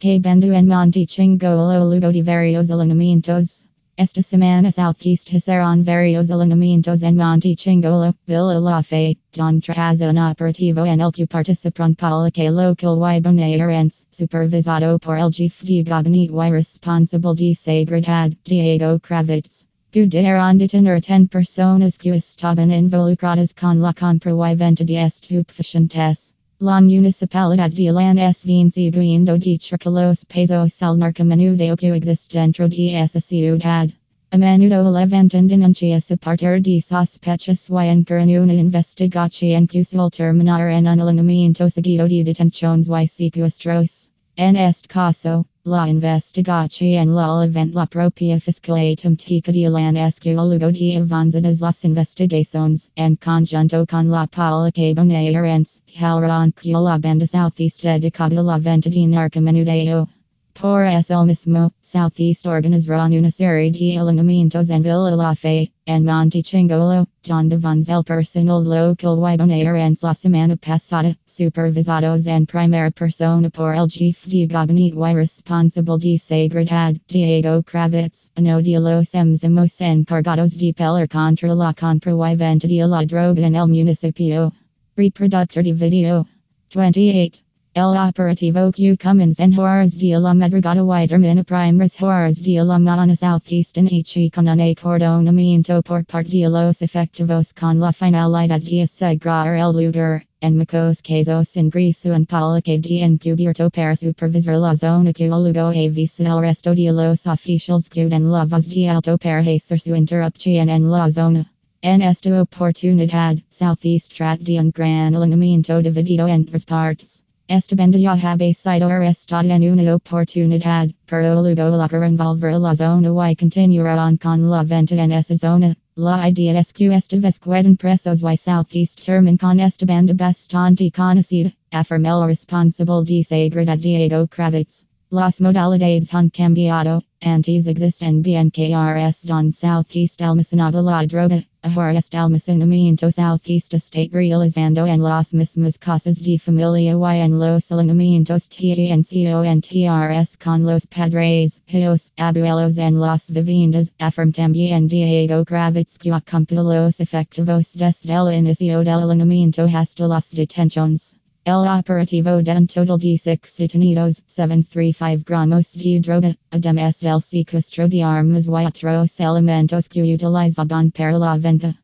Que Bendu en Monte Chingolo Lugo de varios alineamientos. Esta semana Southeast hicieron varios alineamientos en Monte Chingolo, Villa La Fe, Don Traza un operativo en el que participan que local y bonaerense, supervisado por el jefe de gabinete y responsable de seguridad, Diego Kravetz. Pudieron detener 10 personas que estaban involucradas con la compra y venta de estupefacientes. La municipalidad de Lanús venciendo de los pesos al narcomenudeo que existe dentro de esa ciudad. A menudo levantan denuncias a partir de sospechas y encargan una investigación suele terminar en un alineamiento seguido de detenciones y secuestros. En este caso, la investigación la levanta la propia Fiscalía de Lan Escuela de avanzadas las investigaciones, en conjunto con la Policía Bonaerense, que la banda Southeast dedicada la venta de narcomenudeo. Por eso mismo, Southeast organizará una serie de alineamientos en Villa La Fe, en Monte Chingolo, donde van el personal local y bonaerense la semana pasada, supervisados en primera persona por el jefe de gabinete y responsable de seguridad, Diego Kravetz, uno de los enzimas encargados de pelar contra la compra y venta de la droga en el municipio. Reproductor de video. 28. El operativo que Cummins en Horas de la Madrugada y termina primeras horas de la mañana Southeastern y con un acordonamiento por parte de los efectivos con la finalidad de asegurar el lugar. En muchos casos ingreso en Polique de encubierto para supervisar la zona que luego avisa el resto de los oficiales que den la voz de alto para hacer su interrupción en la zona. En esta oportunidad, Southeast trata de un gran alineamiento dividido en tres partes. Esta banda ya había sido arrestada en una oportunidad, pero luego la envolver la zona y continuaron con la venta en esa zona. La idea es que esta vez quedan presos y Southeast termin con esta banda bastante conocida, afirma el responsable de seguridad Diego Kravetz. Las modalidades han cambiado, antes existen bien KRS don Southeast almacenaba la droga, ahora está almacenamiento Southeast State realizando en las mismas casas de familia y en los alineamientos TNCONTRS con los padres, hijos, abuelos en las viviendas, afirma también Diego que acumpa los efectivos desde el inicio del alineamiento hasta las detenciones. El operativo de un total de 6 detenidos, 735 gramos de droga, además del secuestro de armas y otros elementos que utilizaban para la venta.